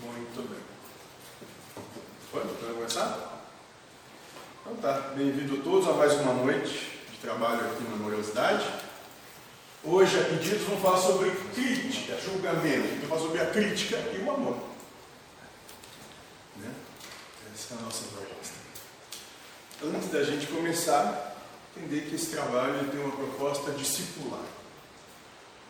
Muito bem. Pode, para começar? Então tá, bem-vindo todos a mais uma noite de trabalho aqui na Memoriosidade. Hoje, a pedidos, vamos falar sobre crítica, julgamento. Vamos falar sobre a crítica e o amor. Né? Essa é a nossa proposta. Antes da gente começar, entender que esse trabalho tem uma proposta discipular.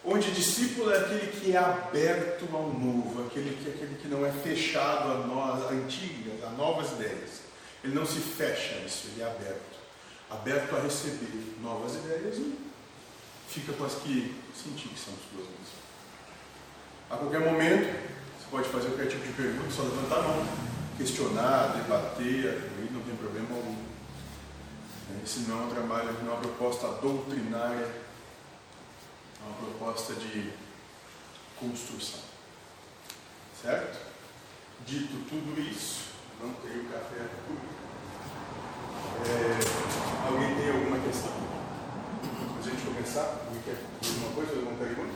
Onde discípulo é aquele que é aberto ao novo, aquele que, aquele que não é fechado a, nós, a antigas, a novas ideias. Ele não se fecha a isso, ele é aberto. Aberto a receber novas ideias e fica com as que sentir que são suas mesmo. A qualquer momento, você pode fazer qualquer tipo de pergunta, só levantar a mão, questionar, debater, não tem problema algum. Esse não é um trabalho, não é uma proposta doutrinária uma proposta de construção. Certo? Dito tudo isso, não tenho café é, Alguém tem alguma questão? A gente começar, alguém quer alguma coisa, alguma pergunta?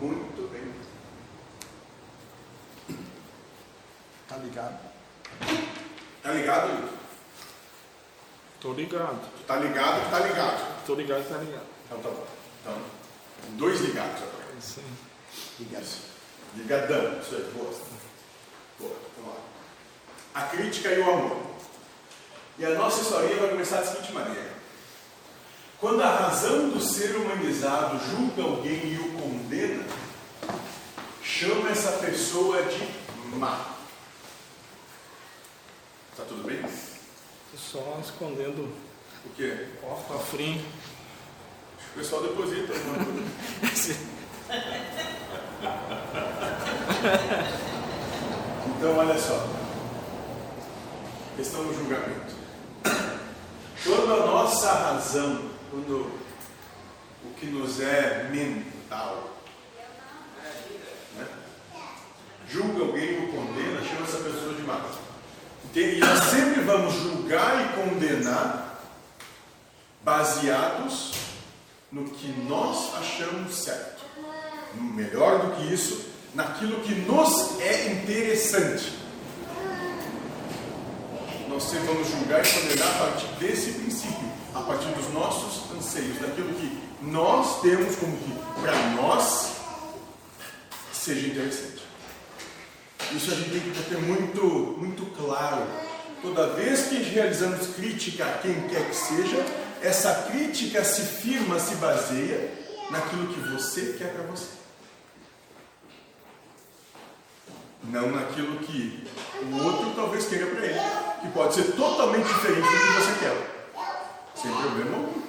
Muito bem. Tá ligado? Ligado, Lito? Tô ligado. Tá ligado que tá ligado. Tô ligado que tá ligado. Então tá bom. Então, dois ligados agora. Sim. Ligados. Ligadão. Isso aí, boa. Boa, vamos lá. A crítica e o amor. E a nossa história vai começar da seguinte maneira. Quando a razão do ser humanizado julga alguém e o condena, chama essa pessoa de má. Tá tudo bem? Tô só escondendo o quê? o cofrinho. O pessoal deposita alguma coisa. então, olha só. Questão do julgamento. Quando a nossa razão, quando o que nos é mental, né, julga alguém ou condena, chama essa pessoa de má. E nós sempre vamos julgar e condenar baseados no que nós achamos certo. Melhor do que isso, naquilo que nos é interessante. Nós sempre vamos julgar e condenar a partir desse princípio, a partir dos nossos anseios, daquilo que nós temos como que para nós seja interessante. Isso a gente tem que ter muito, muito claro. Toda vez que realizamos crítica a quem quer que seja, essa crítica se firma, se baseia naquilo que você quer para você. Não naquilo que o outro talvez queira para ele, que pode ser totalmente diferente do que você quer. Sem problema algum.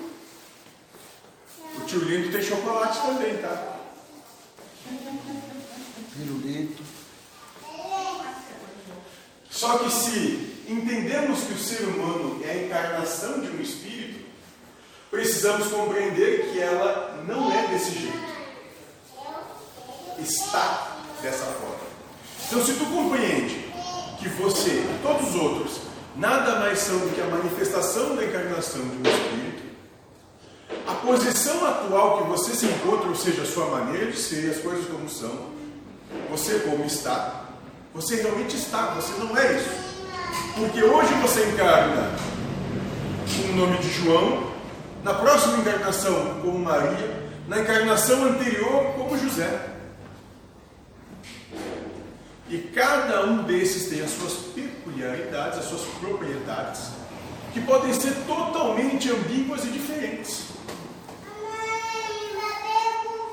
O tio Lindo tem chocolate também, tá? Pirulito. Só que se entendemos que o ser humano é a encarnação de um espírito, precisamos compreender que ela não é desse jeito. Está dessa forma. Então, se tu compreende que você e todos os outros nada mais são do que a manifestação da encarnação de um espírito, a posição atual que você se encontra, ou seja, a sua maneira de ser, as coisas como são, você como está, você realmente está, você não é isso. Porque hoje você encarna com o nome de João, na próxima encarnação como Maria, na encarnação anterior como José. E cada um desses tem as suas peculiaridades, as suas propriedades, que podem ser totalmente ambíguas e diferentes.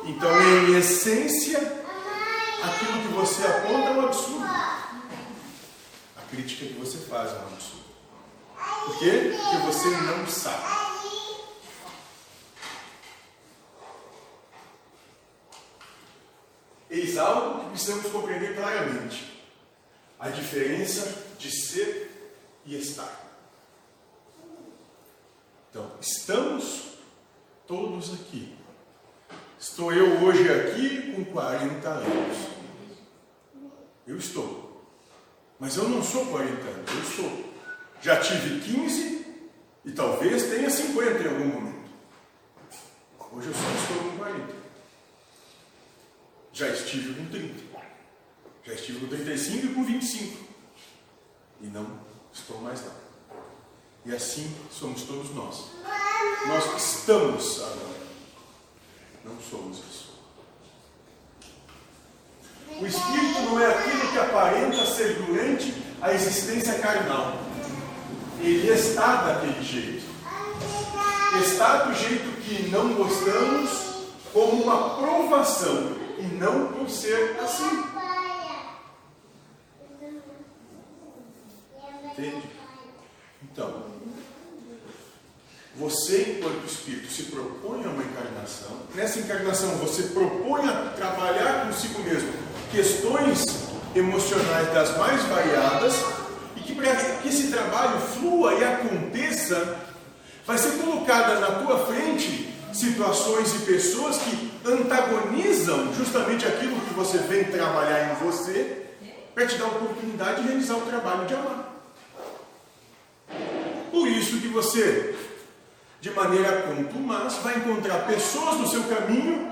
Então, em essência, aquilo que você aponta é um absurdo. A crítica que você faz é um absurdo. Por quê? Porque você não sabe. Eis algo que precisamos compreender claramente: a diferença de ser e estar. Então, estamos todos aqui Estou eu hoje aqui com 40 anos. Eu estou. Mas eu não sou 40 anos, eu sou. Já tive 15 e talvez tenha 50 em algum momento. Hoje eu só estou com 40. Já estive com 30. Já estive com 35 e com 25. E não estou mais lá. E assim somos todos nós. Nós estamos agora. Não somos isso. O espírito não é aquilo que aparenta ser durante a existência carnal. Ele está daquele jeito. Está do jeito que não gostamos, como uma provação, e não por ser assim. Entende? Então, você, enquanto espírito, se propõe a uma encarnação. Nessa encarnação, você propõe a trabalhar consigo mesmo questões emocionais das mais variadas e que para que esse trabalho flua e aconteça, vai ser colocada na tua frente situações e pessoas que antagonizam justamente aquilo que você vem trabalhar em você para te dar a oportunidade de realizar o trabalho de amar. Por isso que você, de maneira contumaz, vai encontrar pessoas no seu caminho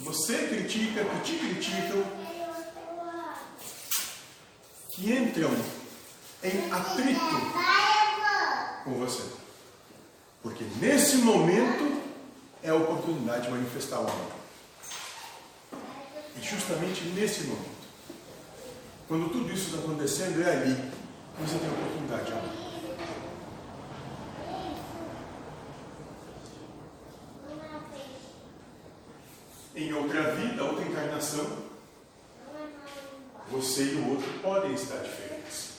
você critica, que te criticam, que entram em atrito com você. Porque nesse momento é a oportunidade de manifestar o amor. E justamente nesse momento, quando tudo isso está acontecendo, é ali que você tem a oportunidade de amar. Em outra vida, outra encarnação, você e o outro podem estar diferentes.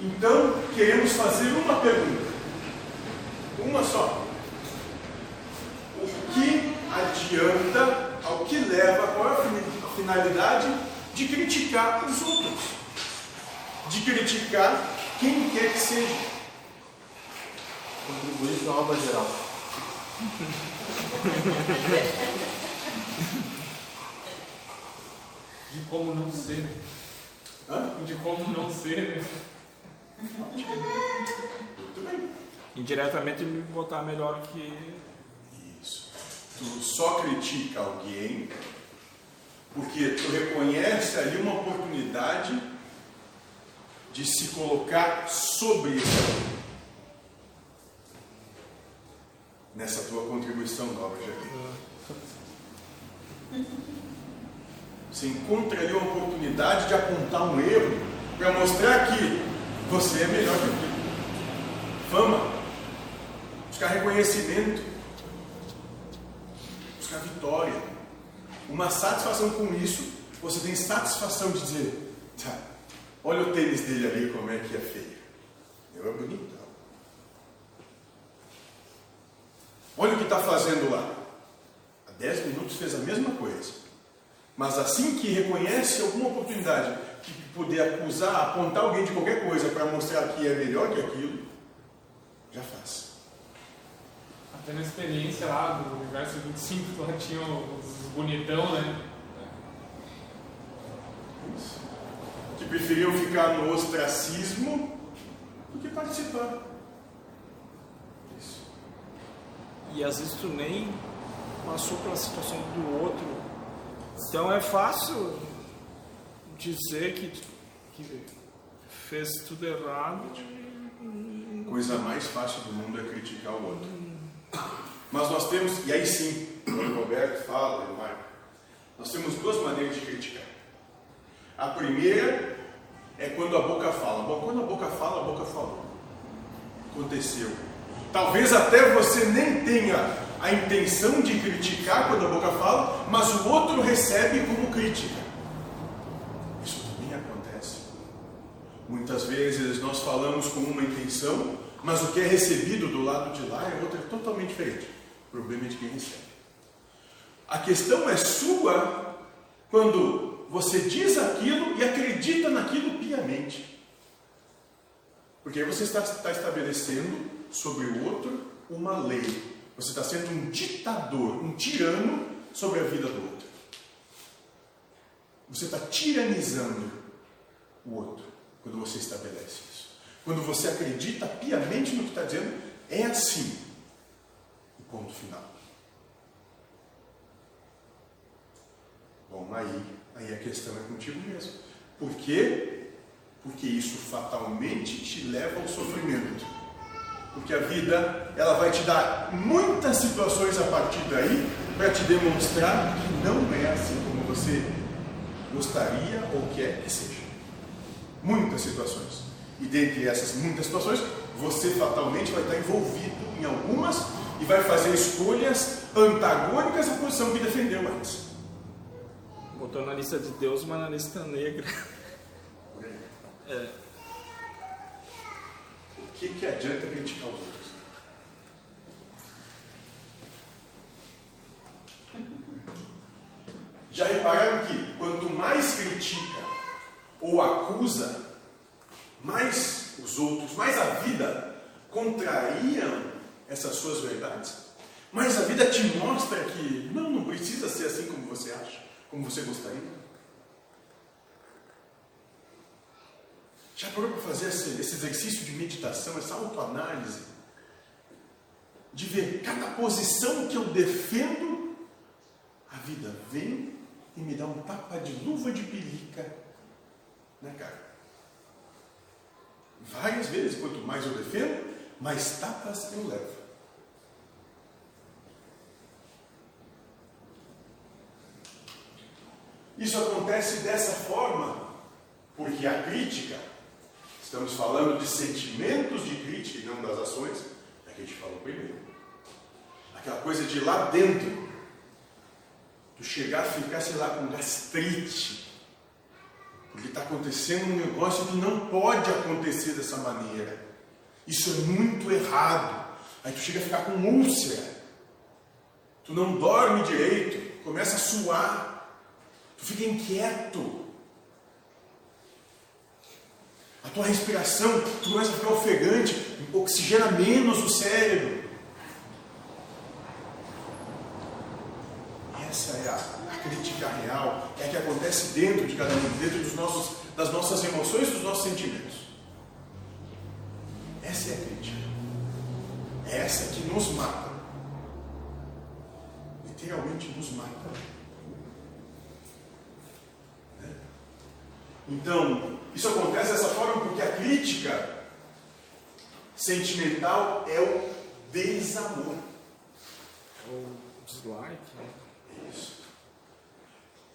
Então, queremos fazer uma pergunta. Uma só. O que adianta, ao que leva, qual é a finalidade de criticar os outros? De criticar quem quer que seja. Contribuir a obra geral. De como não ser. Hã? De como não ser. Muito bem. Indiretamente me botar melhor que. Isso. Tu só critica alguém porque tu reconhece ali uma oportunidade de se colocar sobre esse alguém. Nessa tua contribuição nova, Jair. Você encontra ali uma oportunidade de apontar um erro para mostrar que você é melhor que aquilo. Fama, buscar reconhecimento, buscar vitória. Uma satisfação com isso, você tem satisfação de dizer: tá, olha o tênis dele ali, como é que é feio. Eu é bonitão. Olha o que está fazendo lá. Há 10 minutos fez a mesma coisa. Mas assim que reconhece alguma oportunidade de poder acusar, apontar alguém de qualquer coisa para mostrar que é melhor que aquilo, já faz. Até na experiência lá do universo 25, lá tinha os bonitão, né? Isso. Que preferiam ficar no ostracismo do que participar. Isso. E às vezes tu nem passou pela situação do outro. Então é fácil dizer que, que fez tudo errado. Coisa mais fácil do mundo é criticar o outro. Mas nós temos, e aí sim, o Roberto fala, o Marco, nós temos duas maneiras de criticar. A primeira é quando a boca fala. Bom, quando a boca fala, a boca falou. Aconteceu. Talvez até você nem tenha a intenção de criticar quando a boca fala, mas o outro recebe como crítica. Isso também acontece. Muitas vezes nós falamos com uma intenção, mas o que é recebido do lado de lá é outra totalmente diferente. O problema é de quem recebe. A questão é sua quando você diz aquilo e acredita naquilo piamente. Porque aí você está, está estabelecendo sobre o outro uma lei. Você está sendo um ditador, um tirano sobre a vida do outro. Você está tiranizando o outro quando você estabelece isso. Quando você acredita piamente no que está dizendo É assim. E ponto final. Bom, aí, aí a questão é contigo mesmo. Por quê? Porque isso fatalmente te leva ao sofrimento. Porque a vida, ela vai te dar muitas situações a partir daí para te demonstrar que não é assim como você gostaria ou quer que seja. Muitas situações. E dentre essas muitas situações, você fatalmente vai estar envolvido em algumas e vai fazer escolhas antagônicas à posição que defendeu antes. Botou na lista de Deus uma na lista negra. É. Que, que adianta criticar os outros? Já repararam que quanto mais critica ou acusa, mais os outros, mais a vida contrariam essas suas verdades? Mais a vida te mostra que não, não precisa ser assim como você acha, como você gostaria? Já parou para fazer esse, esse exercício de meditação, essa autoanálise? De ver cada posição que eu defendo, a vida vem e me dá um tapa de luva de pelica na cara. Várias vezes, quanto mais eu defendo, mais tapas eu levo. Isso acontece dessa forma porque a crítica, estamos falando de sentimentos de crítica e não das ações, é que a gente falou primeiro. Aquela coisa de lá dentro, tu chegar a ficar, sei lá, com gastrite, porque está acontecendo um negócio que não pode acontecer dessa maneira. Isso é muito errado. Aí tu chega a ficar com úlcera. Tu não dorme direito, começa a suar. Tu fica inquieto. A tua respiração, tu começa a ficar ofegante, oxigena menos o cérebro. Essa é a, crítica real, é a que acontece dentro de cada um, dentro dos nossos, das nossas emoções, dos nossos sentimentos. Essa é a crítica. É essa que nos mata. Literalmente nos mata. Então, isso acontece dessa forma porque a crítica sentimental é o desamor. Ou dislike. né? Isso.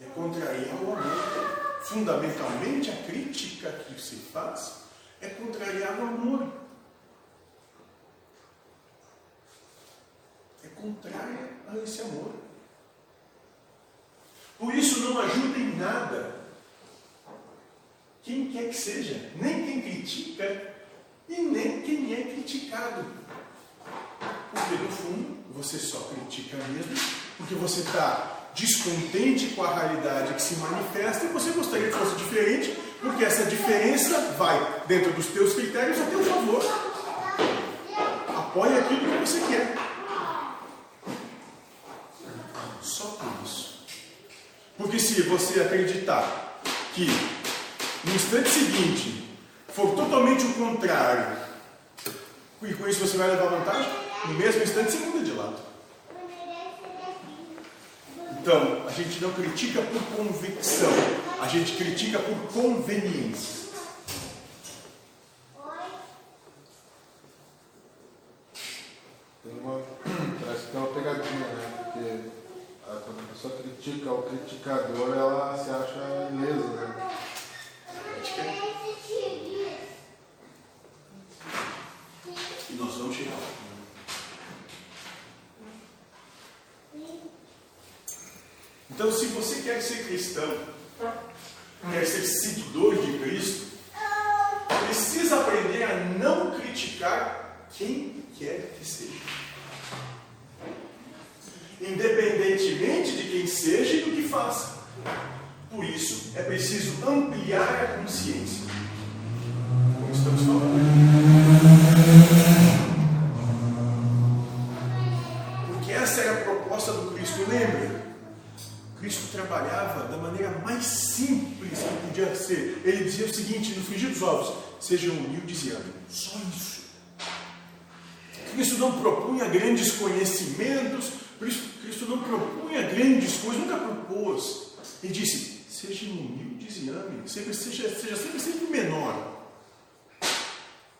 É contrariar o amor. Fundamentalmente, a crítica que se faz é contrariar o amor. É contrária a esse amor. Por isso, não ajuda em nada quem quer que seja, nem quem critica e nem quem é criticado. Porque no fundo você só critica mesmo porque você está descontente com a realidade que se manifesta e você gostaria que fosse diferente, porque essa diferença vai, dentro dos teus critérios, a teu favor. Apoia aquilo que você quer. Só por isso. Porque se você acreditar que no instante seguinte for totalmente o contrário, e com isso você vai levar vantagem, no mesmo instante você muda de lado. Então, a gente não critica por convicção, a gente critica por conveniência. Tem uma, parece que tem uma pegadinha, né? Porque a- quando a pessoa critica o criticador, ela se acha ilesa, né? E nós vamos chegar lá. Então, se você quer ser cristão, quer ser seguidor de Cristo, precisa aprender a não criticar quem quer que seja. Independentemente de quem seja e do que faça. Por isso, é preciso ampliar a consciência. Como estamos falando. Porque essa era a proposta do Cristo, lembra? Cristo trabalhava da maneira mais simples que podia ser. Ele dizia o seguinte: no frigir dos ovos, sejam humildes e amem. Só isso. Cristo não propunha grandes conhecimentos, Cristo não propunha grandes coisas, nunca propôs. Ele disse: sejam humildes e amem, seja, seja, seja sempre, sempre menor.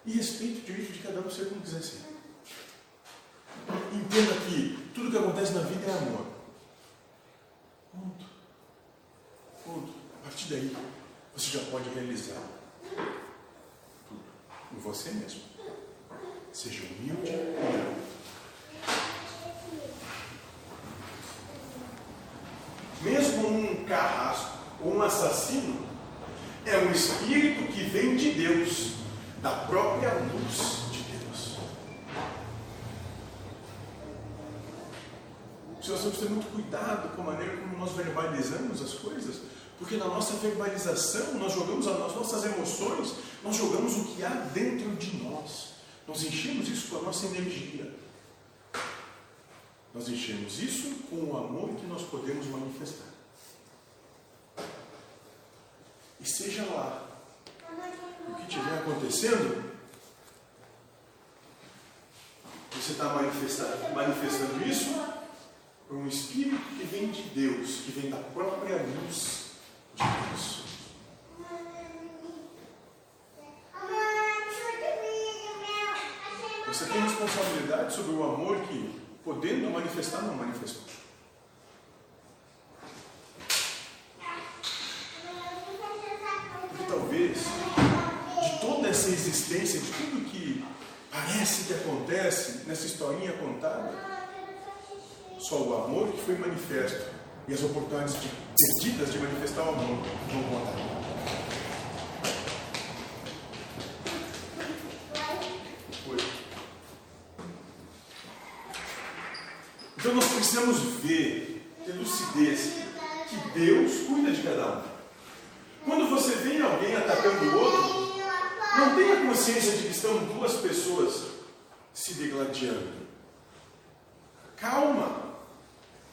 E respeite o direito de cada um ser como quiser ser. Entenda que tudo que acontece na vida é amor. Ponto. Ponto. A partir daí, você já pode realizar tudo em você mesmo. Seja humilde e ame. Mesmo um carrasco um assassino é um espírito que vem de Deus, da própria luz de Deus. Nós temos que ter muito cuidado com a maneira como nós verbalizamos as coisas, porque na nossa verbalização nós jogamos as nossas emoções, nós jogamos o que há dentro de nós. Nós enchemos isso com a nossa energia. Nós enchemos isso com o amor que nós podemos manifestar. E seja lá o que estiver acontecendo, você está manifestando, manifestando isso por um espírito que vem de Deus, que vem da própria luz de Deus. Você tem responsabilidade sobre o amor que, podendo manifestar, não manifestou. Porque talvez, de toda de tudo que parece que acontece nessa historinha contada, só o amor que foi manifesto e as oportunidades de, perdidas de manifestar o amor vão contar. Então nós precisamos ver, ter lucidez, que Deus cuida de cada um. Quando você vê alguém atacando o outro, não tenha consciência de que estão duas pessoas se degladiando. Calma.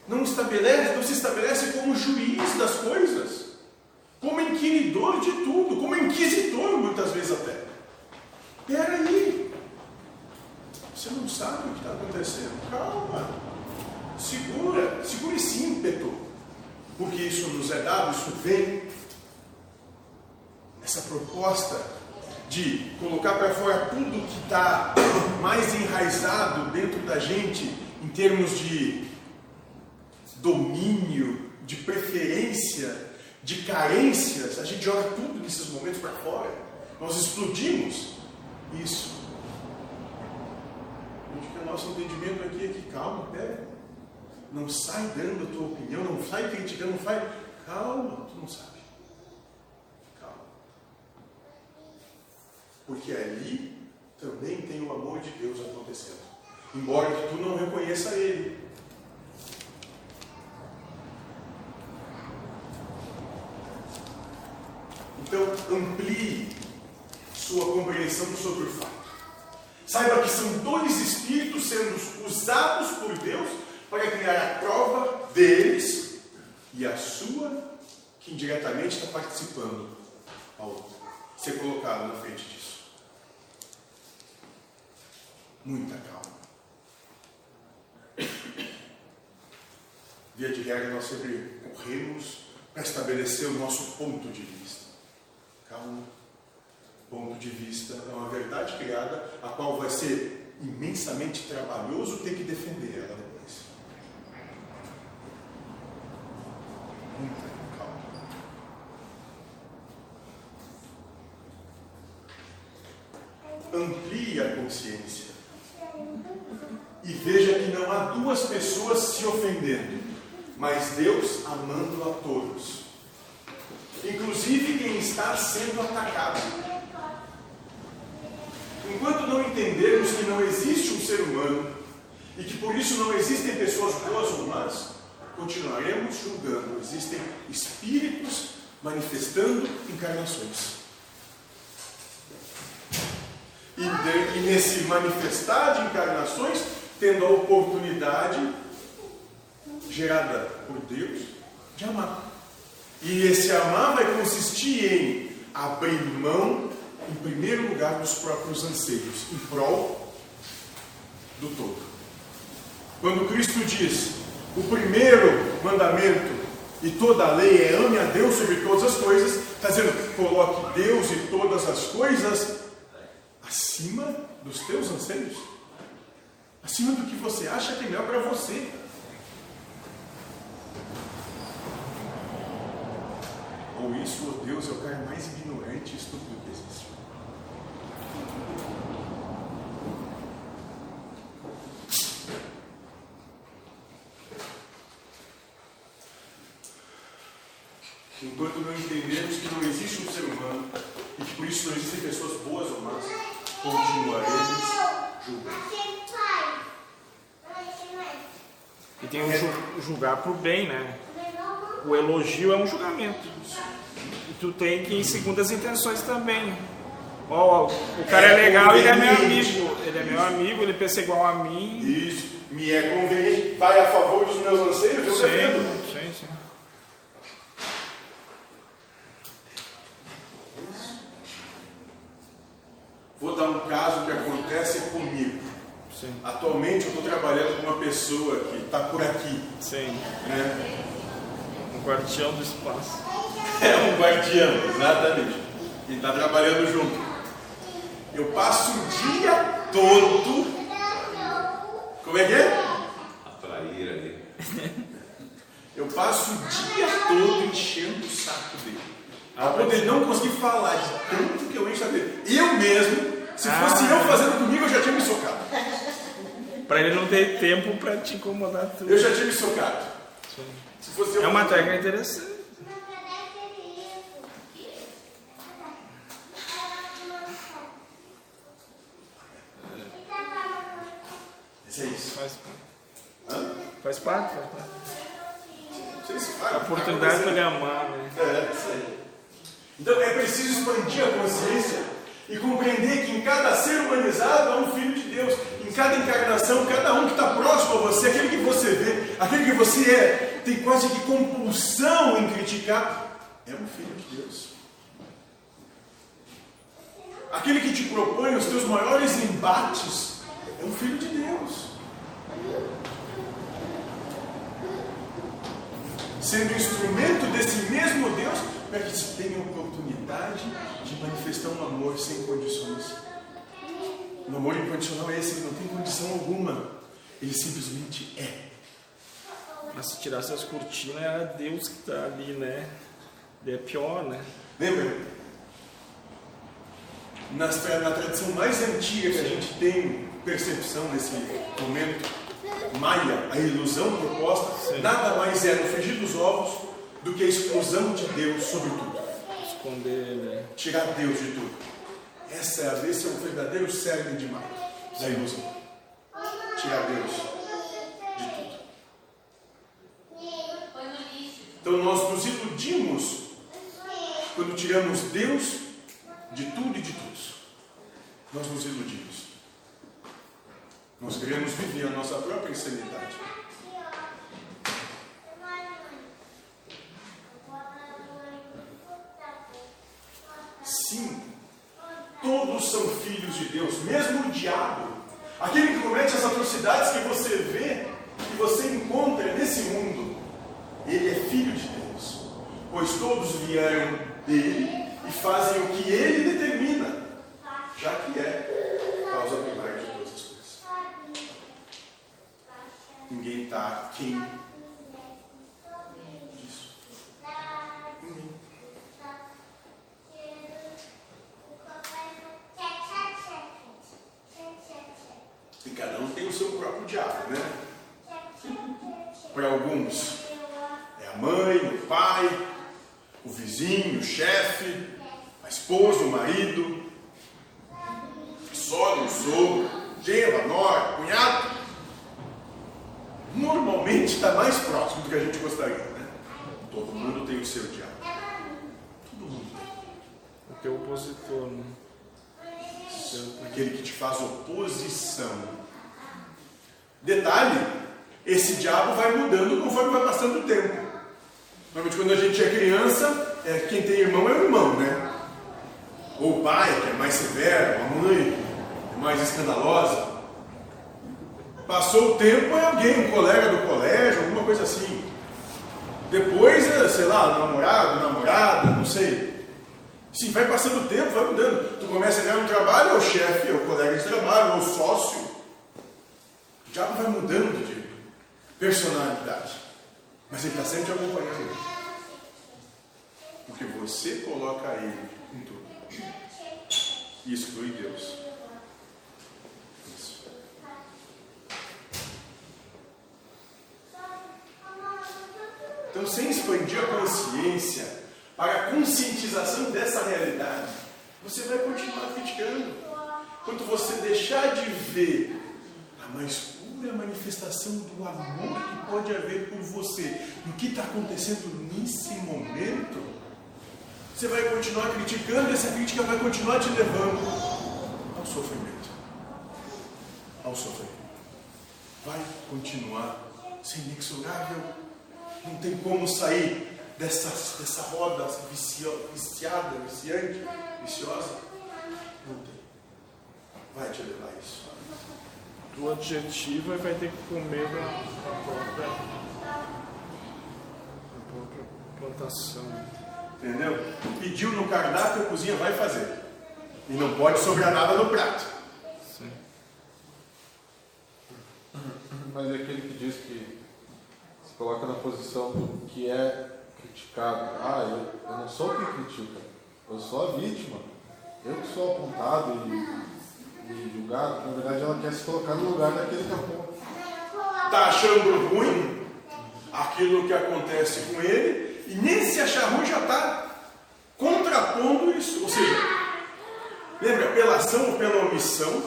Não estabelece, não se estabelece como juiz das coisas, como inquiridor de tudo, como inquisitor muitas vezes até. Peraí. Você não sabe o que está acontecendo. Calma. Segura, segura esse ímpeto. Porque isso nos é dado, isso vem. Essa proposta de colocar para fora tudo que está mais enraizado dentro da gente em termos de domínio, de preferência, de carências, a gente joga tudo nesses momentos para fora. Nós explodimos isso. Acho que o nosso entendimento aqui é que calma, pera. Não sai dando a tua opinião, não sai criticando, não sai. Calma, tu não sabe. Calma. Porque ali também tem o amor de Deus acontecendo. Embora que tu não reconheça ele. Então, amplie sua compreensão sobre o fato. Saiba que são dois espíritos sendo usados por Deus para criar a prova deles e a sua, que indiretamente está participando ao ser colocado na frente disso. Muita calma. Via de regra, nós sempre corremos para estabelecer o nosso ponto de vista. Calma. Ponto de vista é uma verdade criada, a qual vai ser imensamente trabalhoso ter que defender ela depois. Muita calma. Amplie a consciência. E veja que não há duas pessoas se ofendendo, mas Deus amando a todos. Inclusive quem está sendo atacado. Enquanto não entendermos que não existe um ser humano e que por isso não existem pessoas boas ou más, continuaremos julgando. Existem espíritos manifestando encarnações. E, de, e nesse manifestar de encarnações, tendo a oportunidade gerada por Deus de amar. E esse amar vai consistir em abrir mão, em primeiro lugar, dos próprios anseios, em prol do todo. Quando Cristo diz, o primeiro mandamento e toda a lei é ame a Deus sobre todas as coisas, está dizendo, coloque Deus e todas as coisas acima dos teus anseios, acima do que você acha que é melhor para você. Ou isso, ou Deus é o cara mais ignorante e estúpido que existe. Enquanto não entendemos que não existe um ser humano e que por isso não existem pessoas boas ou más, continuaremos julgando. E tem o ju- julgar por bem, né? O elogio é um julgamento. E tu tem que ir segundo as intenções também. Ó, o cara é legal, ele é meu amigo. Ele é meu amigo, ele pensa igual a mim. Isso me é conveniente, vai a favor dos meus anseios, eu defendo. Sim, sim, sim. Vou dar um caso que acontece comigo. Sim, Atualmente eu estou trabalhando com uma pessoa que está por aqui. sim. Né? Um guardião do espaço. É um guardião, exatamente. E está trabalhando junto. Eu passo o dia todo. Como é que é? Atrair ali. Eu passo o dia todo enchendo o saco dele. Para poder não conseguir falar de tanto que eu encho a dele. Eu mesmo, se fosse Ah. eu fazendo comigo, eu já tinha me socado. Pra ele não ter tempo pra te incomodar tudo. Eu já me socado. Sim. Se fosse eu É uma técnica interessante. Isso é isso. Faz, Hã? faz parte, faz parte. Não sei se vai. A oportunidade pra ele amar, né? É, isso aí. Então é preciso expandir a consciência e compreender que em cada ser humanizado há um filho de Deus. Cada encarnação, cada um que está próximo a você, aquele que você vê, aquele que você é, tem quase que compulsão em criticar, é um filho de Deus. Aquele que te propõe os teus maiores embates é um filho de Deus. Sendo instrumento desse mesmo Deus para que se tenha oportunidade de manifestar um amor sem condições. O amor incondicional é esse, ele não tem condição alguma. Ele simplesmente é. Mas se tirasse as cortinas, era Deus que tá ali, né? É pior, né? Lembra? Nas na tradição mais antiga que a gente tem percepção nesse momento, Maia, a ilusão proposta, Sim. nada mais é no frigir dos ovos do que a exclusão de Deus sobre tudo. Esconder, né? Tirar Deus de tudo. É, esse é o verdadeiro cerne de Maia, da ilusão. Tirar Deus de tudo. Então nós nos iludimos quando tiramos Deus de tudo e de todos. Nós nos iludimos. Nós queremos viver a nossa própria insanidade. Sim, todos são filhos de Deus, mesmo o diabo, aquele que comete as atrocidades que você vê, que você encontra nesse mundo, ele é filho de Deus, pois todos vieram dele e fazem o que ele determina, já que é causa primária de todas as coisas. Ninguém está quem disso. Ninguém. E cada um tem o seu próprio diabo, né? Para alguns é a mãe, o pai, o vizinho, o chefe, a esposa, o marido, a sogra, o sogro, genro, a nora, cunhado. Normalmente está mais próximo do que a gente gostaria, né? Todo mundo tem o seu diabo. Todo mundo tem. O teu opositor, né? aquele que te faz oposição. Detalhe, esse diabo vai mudando conforme vai passando o tempo. Normalmente quando a gente é criança, é, quem tem irmão é o irmão, né? Ou o pai, que é mais severo, a mãe, que é mais escandalosa. Passou o tempo, é alguém, um colega do colégio, alguma coisa assim. Depois, é, sei lá, namorado, namorada, não sei. Sim, vai passando o tempo, vai mudando. Tu começa a ganhar um trabalho, é o chefe, é o colega de trabalho, é o sócio. O diabo vai mudando de personalidade. Mas ele está sempre te acompanhando. Porque você coloca ele em tudo. E exclui Deus. Isso. Então, sem expandir a consciência para a conscientização dessa realidade, você vai continuar criticando. Quando você deixar de ver a mais manifestação do amor que pode haver por você, no que está acontecendo nesse momento, você vai continuar criticando e essa crítica vai continuar te levando ao sofrimento. Ao sofrimento. Vai continuar ser inexorável. Não tem como sair dessa, dessa roda viciada, viciante, viciosa. Não tem. Vai te levar a isso. O adjetivo é vai ter que comer da, da própria, da própria plantação. Entendeu? Pediu no cardápio, a cozinha vai fazer. E não pode sobrar nada no prato. Sim. Mas é aquele que diz que se coloca na posição do que é criticado. Ah, eu, eu não sou quem critica, eu sou a vítima. Eu que sou apontado e, e julgado. Na verdade, ela quer se colocar no lugar daquele que aponta. Está achando ruim aquilo que acontece com ele e nem se achar ruim já está contrapondo isso. Ou seja, lembra, pela ação ou pela omissão,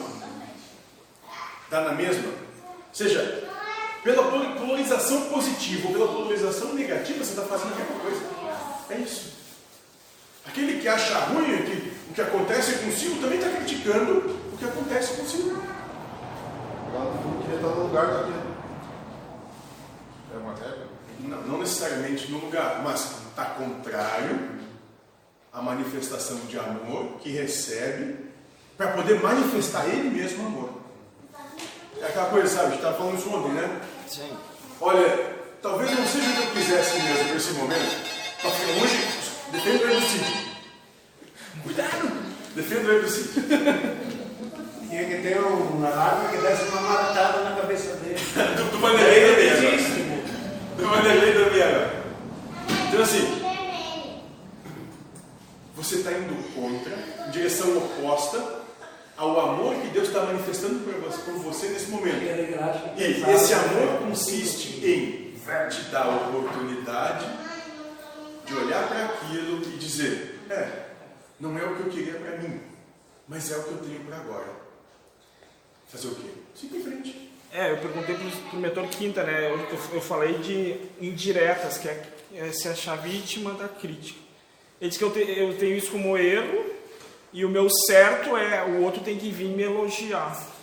está na mesma. Ou seja, pela polarização positiva ou pela polarização negativa, você está fazendo a mesma coisa. É isso. Aquele que acha ruim que, o que acontece consigo também está criticando o que acontece consigo. Ela não queria estar no lugar daquele. É uma regra? Não, não necessariamente no lugar, mas está contrário à manifestação de amor que recebe para poder manifestar ele mesmo amor. É aquela coisa, sabe? A gente estava falando isso ontem, né? Sim. Olha, talvez não seja o que eu quisesse mesmo nesse momento. Só que hoje, defendo o Elucide. Cuidado! Defendo o Elucide. Tinha que ter uma arma que desse uma maratada na cabeça dele. do, do Vanderlei também agora. Do Vanderlei também agora. Então assim, você está indo contra, em direção oposta ao amor que Deus está manifestando por você, por você nesse momento. E esse que amor consiste em te dar a oportunidade de olhar para aquilo e dizer: é, não é o que eu queria para mim, mas é o que eu tenho para agora. Fazer o quê? Siga em frente. É, eu perguntei pro, pro mentor Quinta, né? Eu, eu, eu falei de indiretas, que é, é se achar vítima da crítica. Ele disse que eu, te, eu tenho isso como erro, e o meu certo é o outro tem que vir me elogiar.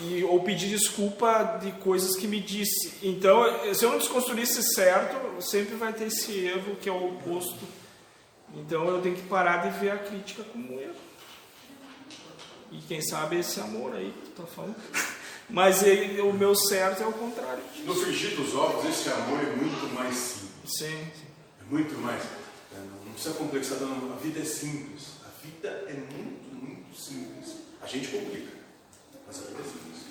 E, ou pedir desculpa de coisas que me disse. Então, se eu não desconstruísse certo, sempre vai ter esse erro que é o oposto. Então, eu tenho que parar de ver a crítica como erro. E quem sabe esse amor aí que tu tá falando. Mas ele, o meu certo é o contrário disso. No frigir dos ovos, esse amor é muito mais simples. Sim, É muito mais. é, Não precisa complexar, não. A vida é simples. A vida é muito, muito simples. A gente complica, mas a vida é simples.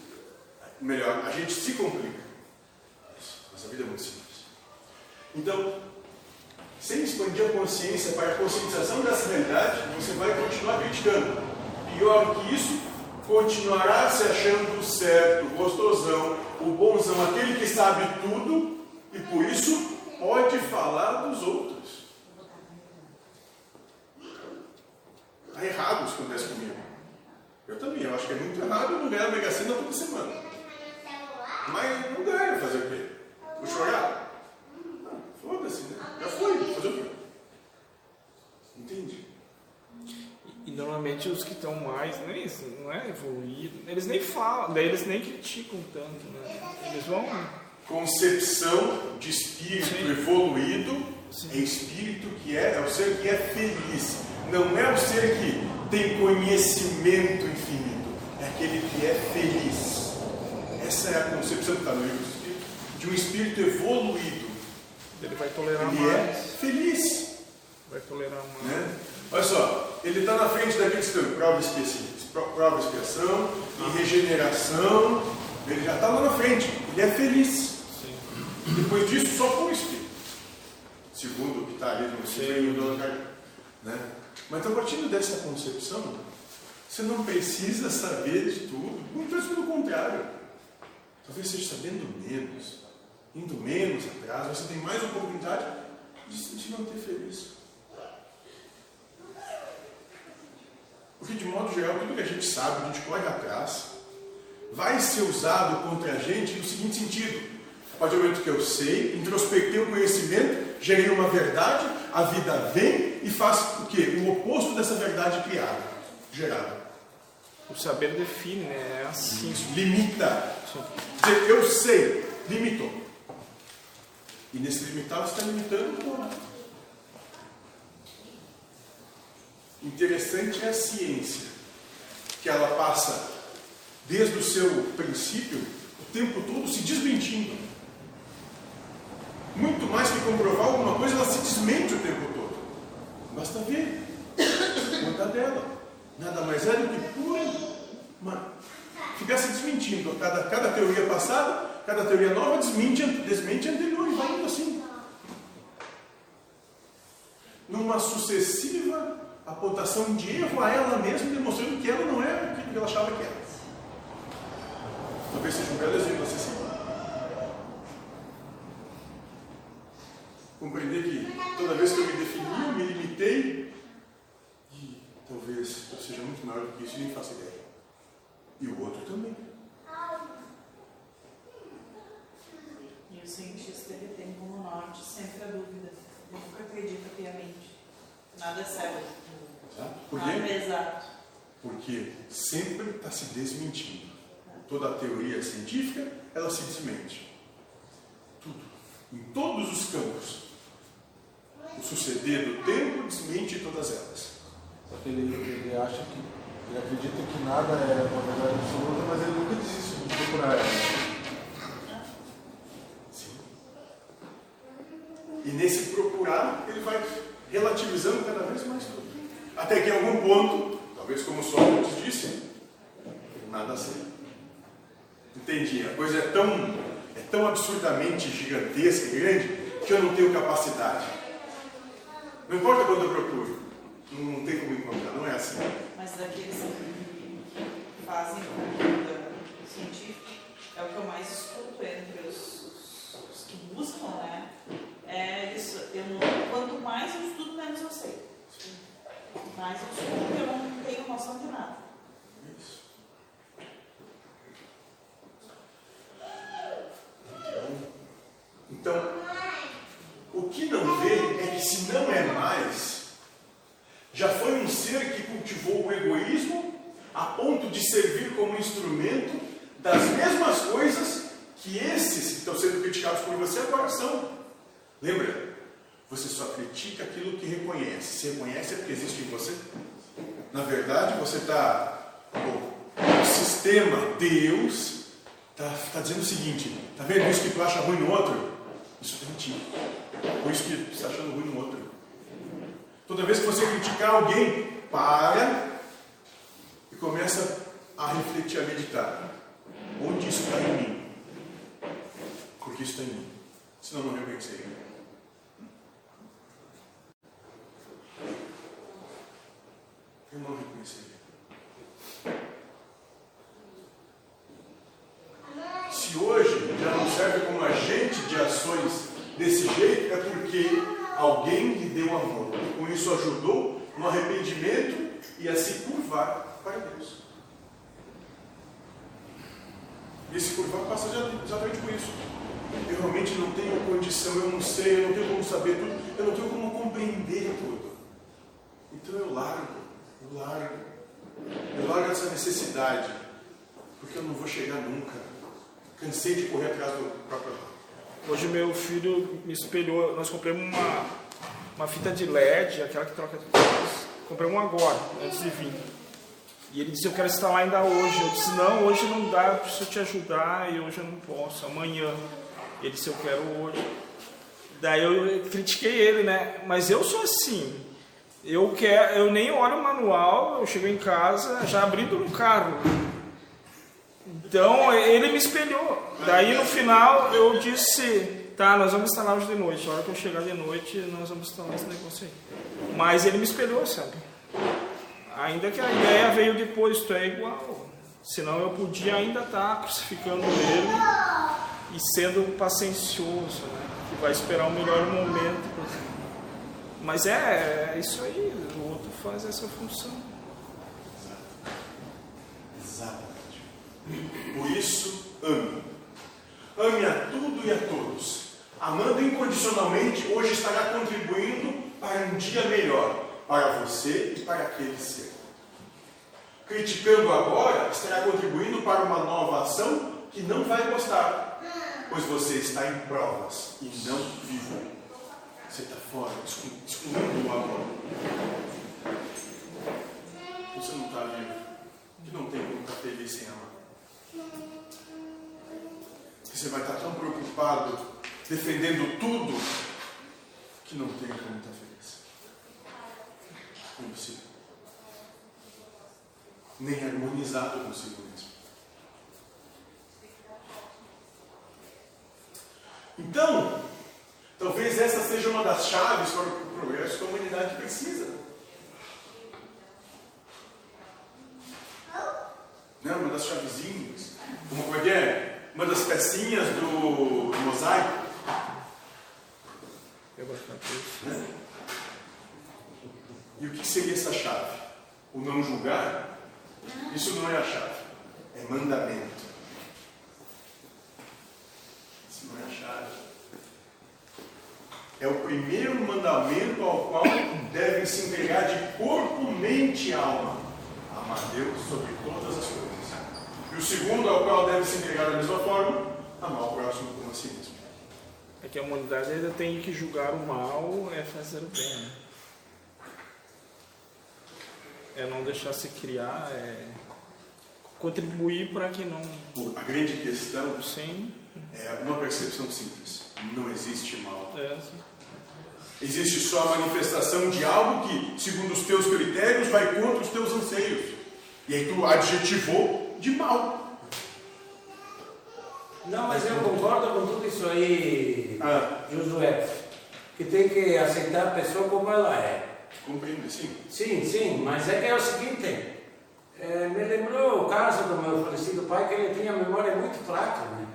Melhor, a gente se complica. Mas a vida é muito simples. Então, sem expandir a consciência para a conscientização dessa realidade, você vai continuar criticando. Pior que isso, continuará se achando certo, gostosão, o bonzão, aquele que sabe tudo e por isso pode falar dos outros. Está errado isso que acontece comigo. Eu também, eu acho que é muito errado eu não ganhar a Mega toda semana. Mas não ganho, fazer o quê? Vou chorar? Não, foda-se, né? Já foi, fazer o quê? Entende? E normalmente os que estão mais, nem, não é evoluído, eles nem falam, eles nem criticam tanto, né? Eles vão. Concepção de espírito Sim. evoluído Sim. é espírito que é, é o ser que é feliz. Não é o ser que tem conhecimento infinito. É aquele que é feliz. Essa é a concepção que está no livro dos Espíritos, de um espírito evoluído. Ele vai tolerar Ele é mais. feliz. Vai tolerar mais. Né? Olha só, ele está na frente daqueles que prova e expiação, prova e expiação, em regeneração, ele já está lá na frente, ele é feliz. Sim. Depois disso, só com o Espírito. Segundo o que está ali no Sim. segundo do né? Mas então, partindo dessa concepção, você não precisa saber de tudo. Muito vezes pelo contrário. Talvez seja sabendo menos, indo menos atrás, você tem mais oportunidade de se manter feliz. Porque, de modo geral, tudo que a gente sabe, a gente corre atrás, vai ser usado contra a gente no seguinte sentido. A partir do momento que eu sei, introspectei o conhecimento, gerei uma verdade, a vida vem e faz o quê? O oposto dessa verdade criada, gerada. O saber define, né? É assim. Isso limita. Dizer, eu sei, limitou. E nesse limitar você está limitando tudo. Interessante é a ciência, que ela passa desde o seu princípio o tempo todo se desmentindo. Muito mais que comprovar alguma coisa, ela se desmente o tempo todo. Basta ver. Conta dela. Nada mais é do que pura. Uma, ficar se desmentindo. Cada, cada teoria passada, cada teoria nova desmente, desmente anterior e vai indo assim. Numa sucessiva apontação de erro a ela mesma, demonstrando que ela não é aquilo que ela achava que era. Talvez seja um belo exemplo a ser seguido. Compreender que toda vez que eu me defini, eu me limitei, e talvez eu seja muito maior do que isso e nem faço ideia. E o outro também. E o cientista ele tem como norte sempre a dúvida. Ele nunca acredita piamente. Nada é certo. Por Nada quê? é exato. Porque sempre está se desmentindo. Toda a teoria científica, ela se desmente. Tudo. Em todos os campos. O suceder do tempo desmente todas elas. Só que ele, ele acha que. Ele acredita que nada é uma verdade absoluta, mas ele nunca desiste de procurar ela. Sim. E nesse procurar, ele vai relativizando cada vez mais tudo. Até que em algum ponto, talvez como Sócrates disse, nada sei. Entendi. A coisa é tão, é tão absurdamente gigantesca e grande que eu não tenho capacidade. Não importa quando eu procuro, não, não tem como encontrar, não é assim. Mas daqueles que fazem pergunta científica, é o que eu mais escuto entre os- os que buscam, né? É isso. Eu não, quanto mais eu estudo, menos eu sei. Mais eu não tenho noção de nada. Isso. Então, o que não vê é que se não é mais, já foi um ser que cultivou o egoísmo a ponto de servir como instrumento das mesmas coisas que esses que estão sendo criticados por você agora são. Lembra? Você só critica aquilo que reconhece. Se reconhece é porque existe em você. Na verdade, você está. O sistema Deus está dizendo o seguinte: está vendo isso que tu acha ruim no outro? Isso é mentira. Por isso que você está achando ruim no outro. Toda vez que você criticar alguém, para e começa a refletir, a meditar. Onde isso está em mim? Porque isso está em mim. Senão não reconheceria. Eu não reconheceria. Se hoje já não serve como agente de ações desse jeito, é porque alguém lhe deu amor. Com isso ajudou no arrependimento e a se curvar para Deus. E esse curvar passa exatamente por isso. Eu realmente não tenho condição, eu não sei, eu não tenho como saber tudo, eu não tenho como compreender tudo. Então eu largo, eu largo. Eu largo essa necessidade, porque eu não vou chegar nunca. Cansei de correr atrás do próprio. Hoje meu filho me espelhou, nós compramos uma, uma fita de LED, aquela que troca. Compramos agora, antes de vir. E ele disse, eu quero lá ainda hoje. Eu disse, não, hoje não dá, eu preciso te ajudar e hoje eu não posso, amanhã. Ele disse, eu quero hoje. Daí eu critiquei ele, né? Mas eu sou assim. Eu quero, eu nem olho o manual, eu chego em casa já abrindo no carro. Então ele me espelhou. Daí no final eu disse, tá, nós vamos instalar hoje de noite. A hora que eu chegar de noite, nós vamos instalar esse negócio aí. Mas ele me espelhou, sabe? Ainda que a ideia veio depois, tu é igual. Senão eu podia ainda estar crucificando ele e sendo paciencioso, né? Que vai esperar o melhor momento. Mas é, é isso aí, o outro faz essa função. Exatamente. Por isso, ame. Ame a tudo e a todos. Amando incondicionalmente, hoje estará contribuindo para um dia melhor para você e para aquele ser. Criticando agora, estará contribuindo para uma nova ação que não vai gostar, pois você está em provas e não vivo. Você está fora, excluindo amor. Você não está vivo, que não tem como estar feliz sem amar. Você vai estar tão preocupado defendendo tudo que não tem como estar feliz. Impossível. Nem harmonizado consigo mesmo. Então, talvez essa seja uma das chaves para o progresso que a humanidade precisa. Né? Uma das chavezinhas. Como é que é? Uma das pecinhas do, do mosaico. Né? E o que seria essa chave? O não julgar? Isso não é a chave, é mandamento. Isso não é a chave. É o primeiro mandamento ao qual devem se entregar de corpo, mente e alma. Amar Deus sobre todas as coisas. E o segundo ao qual deve se entregar da mesma forma, amar o próximo como a si mesmo. É que a humanidade ainda tem que julgar o mal é fazer o bem, né? É não deixar se criar, é contribuir para que não. A grande questão Sim. é uma percepção simples. Não existe mal. É. Existe só a manifestação de algo que, segundo os teus critérios, vai contra os teus anseios. E aí tu adjetivou de mal. Não, mas eu concordo com tudo isso aí, Ah. Josué. Que tem que aceitar a pessoa como ela é. Compreende? Sim. Sim, sim, mas é que é o seguinte, é, me lembrou o caso do meu falecido pai, que ele tinha memória muito fraca, né?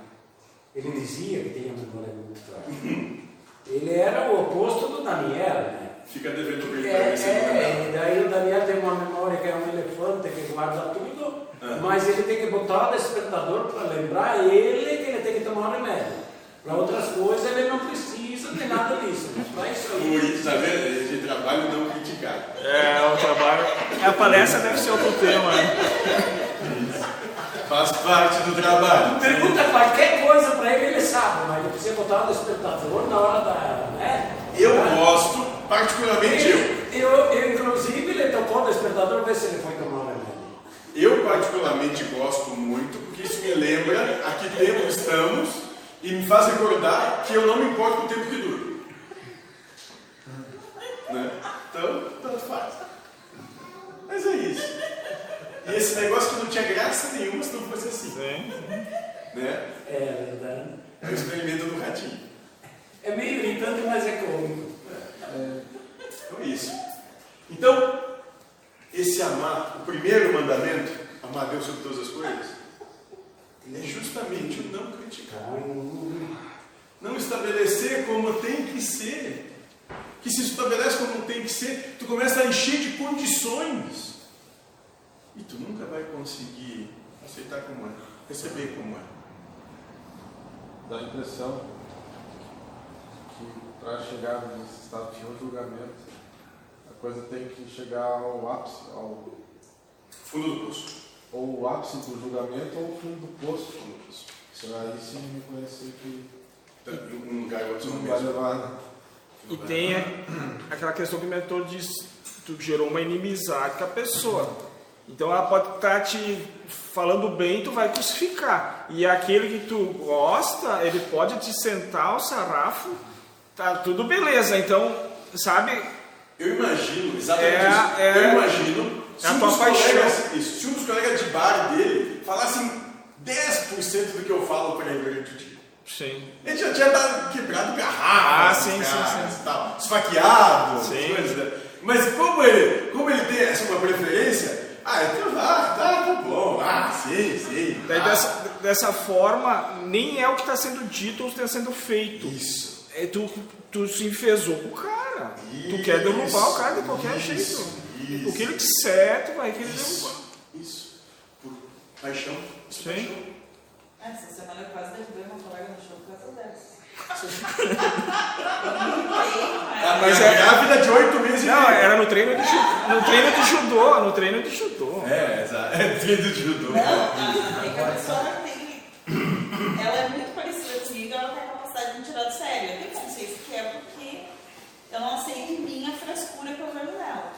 Ele dizia que tinha memória muito fraca. Ele era o oposto do Daniel, né? Fica devendo o É, é, é, daí o Daniel tem uma memória que é um elefante que guarda tudo, Ah. mas ele tem que botar o despertador para lembrar ele que ele tem que tomar um remédio. Para outras coisas ele não precisa de nada disso, mas para isso aí. Por isso, tá vendo? Esse trabalho não criticar. É, o trabalho. A palestra deve ser outro tema, né? Faz parte do trabalho. Pergunta qualquer coisa para ele, ele sabe, mas ele precisa botar o despertador na hora da. Né? Eu gosto, particularmente eu. Eu, eu, inclusive, ele tocou o despertador, ver se ele foi tomar um remédio. Eu particularmente gosto muito, porque isso me lembra a que tempo estamos e me faz recordar que eu não me importo com o tempo que dura. Né? Então, tanto faz. Mas é isso. E esse negócio que não tinha graça nenhuma se não fosse assim. Sim. Né? É verdade. É o experimento do ratinho. É meio irritante, mas é cômico. Então é isso. Então, esse amar, o primeiro mandamento, amar Deus sobre todas as coisas, é justamente o não criticar. Não estabelecer como tem que ser. Que se estabelece como tem que ser, tu começa a encher de condições. E tu nunca vai conseguir aceitar como é, receber como é. Dá a impressão que para chegar nesse estado de julgamento, a coisa tem que chegar ao ápice, ao, Fundo do poço. Ou o ápice do julgamento ou o fundo do poço. Isso aí sim me conhecer que Um lugar e outro não não vai mesmo. levar. E tem a- aquela questão que o mentor diz, tu gerou uma inimizade com a pessoa. Então ela pode estar te falando bem, tu vai crucificar. E aquele que tu gosta, ele pode te sentar o sarrafo, tá tudo beleza. Então, sabe, Eu imagino, exatamente É, isso. é- eu imagino é a tua paixão. colegas, isso, se um dos colegas de bar dele falassem 10% do que eu falo para ele durante o dia. sim. Ele já tinha dado, quebrado garrafas, Ah, sim, sim, caras, sim. e tal, esfaqueado, Sim. coisas. né? Mas como ele, como ele tem essa uma preferência, ah, então ah, tá, tá bom, ah, sim, sim. Daí dessa, dessa forma, nem é o que está sendo dito ou está sendo feito. Isso. É tu, tu se enfesou com o cara. Tu quer Isso, derrubar o cara de qualquer isso, jeito. Isso. O que ele disser, tu vai querer derrubar. Isso, isso. Por paixão. Sim. paixão. Essa semana eu quase derrubei uma colega no show por causa dessa. Ah, mas mas é- grávida de oito meses e Não, meio. era no treino de judô. No treino de judô, no treino de judô. É, exato. É treino de judô. Não, é que a pessoa tem. Ela é muito parecida comigo, ela tem a capacidade de me tirar do sério. Eu tenho consciência que é porque eu não aceito em mim a frescura que eu vejo nela.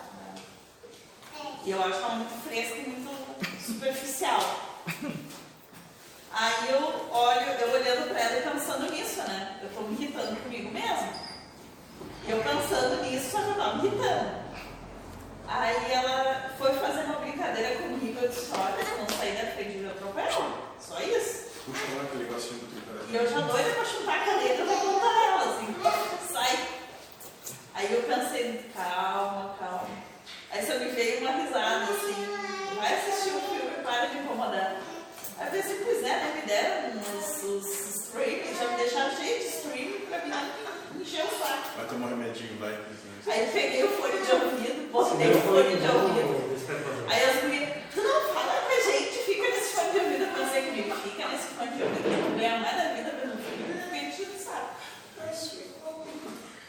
E eu acho ela muito fresca e muito superficial. Aí eu olho, eu olhando pra ela e pensando nisso, né? Eu tô me irritando comigo mesmo. Eu pensando nisso, só que eu tava me irritando. Aí ela foi fazer uma brincadeira comigo, eu disse, olha, se eu não sair da frente do atropelo. Só isso. Puxa lá aquele negocinho do E eu já doida pra chutar a caneta da ponta dela, assim, sai. Aí eu pensei, calma, calma. Aí só me veio uma risada, assim, vai assistir o filme e para de incomodar. Aí eu pensei, pois é, né, me deram os, os streaming, já me deixaram cheio de streaming pra mim encher o saco. Vai tomar um remedinho, vai. Aí eu peguei o fone de ouvido, botei o fone de ouvido. Aí as tu não fala com a gente, fica nesse fone de ouvido. Eu pensei comigo, fica nesse fone de ouvido, eu vou ganhar mais da vida vendo um filme, eu fiquei enchendo o saco.